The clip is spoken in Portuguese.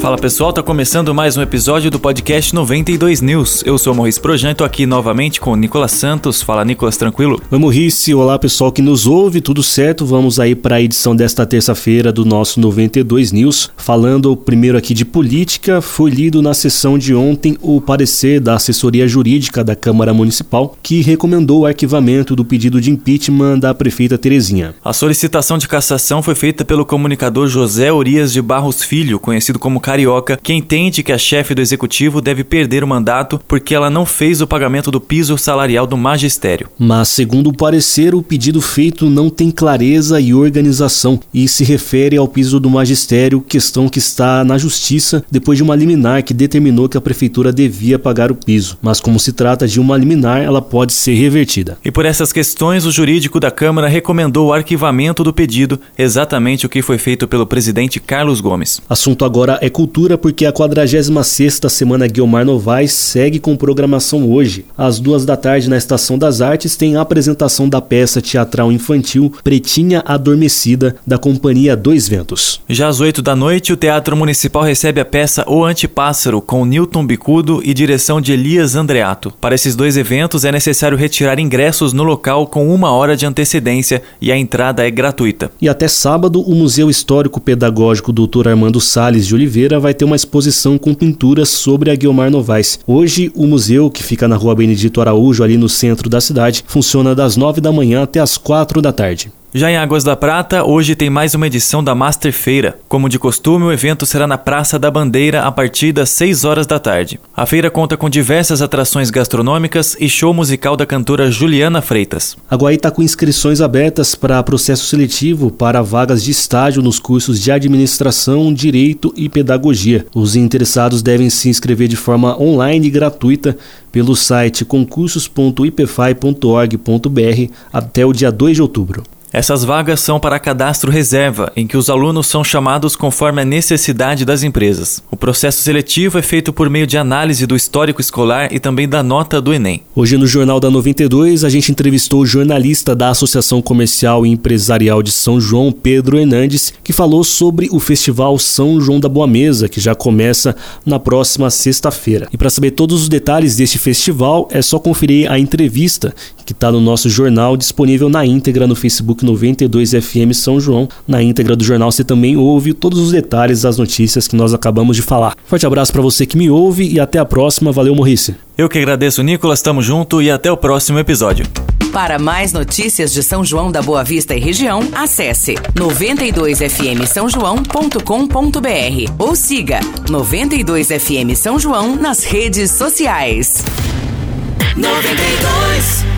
Fala pessoal, tá começando mais um episódio do podcast 92 News. Eu sou o Morris Projan, tô aqui novamente com o Nicolas Santos. Fala Nicolas, tranquilo? Oi Morris, olá pessoal que nos ouve, tudo certo? Vamos aí para a edição desta terça-feira do nosso 92 News. Falando primeiro aqui de política, foi lido na sessão de ontem o parecer da assessoria jurídica da Câmara Municipal que recomendou o arquivamento do pedido de impeachment da prefeita Terezinha. A solicitação de cassação foi feita pelo comunicador José Urias de Barros Filho, conhecido como Carioca, que entende que a chefe do executivo deve perder o mandato porque ela não fez o pagamento do piso salarial do magistério. Mas, segundo o parecer, o pedido feito não tem clareza e organização e se refere ao piso do magistério, questão que está na justiça depois de uma liminar que determinou que a prefeitura devia pagar o piso. Mas, como se trata de uma liminar, ela pode ser revertida. E por essas questões, o jurídico da Câmara recomendou o arquivamento do pedido, exatamente o que foi feito pelo presidente Carlos Gomes. Assunto agora é Cultura, porque a 46ª Semana Guilmar Novaes segue com programação hoje. Às duas da tarde, na Estação das Artes, tem a apresentação da peça teatral infantil Pretinha Adormecida, da Companhia Dois Ventos. Já às oito da noite, o Teatro Municipal recebe a peça O Antipássaro, com Newton Bicudo e direção de Elias Andreato. Para esses dois eventos, é necessário retirar ingressos no local com uma hora de antecedência e a entrada é gratuita. E até sábado, o Museu Histórico Pedagógico Dr. Armando Sales de Oliveira vai ter uma exposição com pinturas sobre a Guilmar Novaes. Hoje, o museu, que fica na rua Benedito Araújo, ali no centro da cidade, funciona das 9 da manhã até as 4 da tarde. Já em Águas da Prata, hoje tem mais uma edição da Master Feira. Como de costume, o evento será na Praça da Bandeira a partir das 6 horas da tarde. A feira conta com diversas atrações gastronômicas e show musical da cantora Juliana Freitas. A Guaí está com inscrições abertas para processo seletivo para vagas de estágio nos cursos de Administração, Direito e Pedagogia. Os interessados devem se inscrever de forma online e gratuita pelo site concursos.ipfai.org.br até o dia 2 de outubro. Essas vagas são para cadastro reserva, em que os alunos são chamados conforme a necessidade das empresas. O processo seletivo é feito por meio de análise do histórico escolar e também da nota do Enem. Hoje no Jornal da 92, a gente entrevistou o jornalista da Associação Comercial e Empresarial de São João, Pedro Hernandes, que falou sobre o Festival São João da Boa Mesa, que já começa na próxima sexta-feira. E para saber todos os detalhes deste festival, é só conferir a entrevista que está no nosso jornal disponível na íntegra no Facebook 92 FM São João. Na íntegra do jornal você também ouve todos os detalhes das notícias que nós acabamos de falar. Forte abraço para você que me ouve e até a próxima. Valeu, Morrice. Eu que agradeço, Nicolas. Tamo junto e até o próximo episódio. Para mais notícias de São João da Boa Vista e região, acesse 92fm São João.com.br ou siga 92fm São João nas redes sociais. 92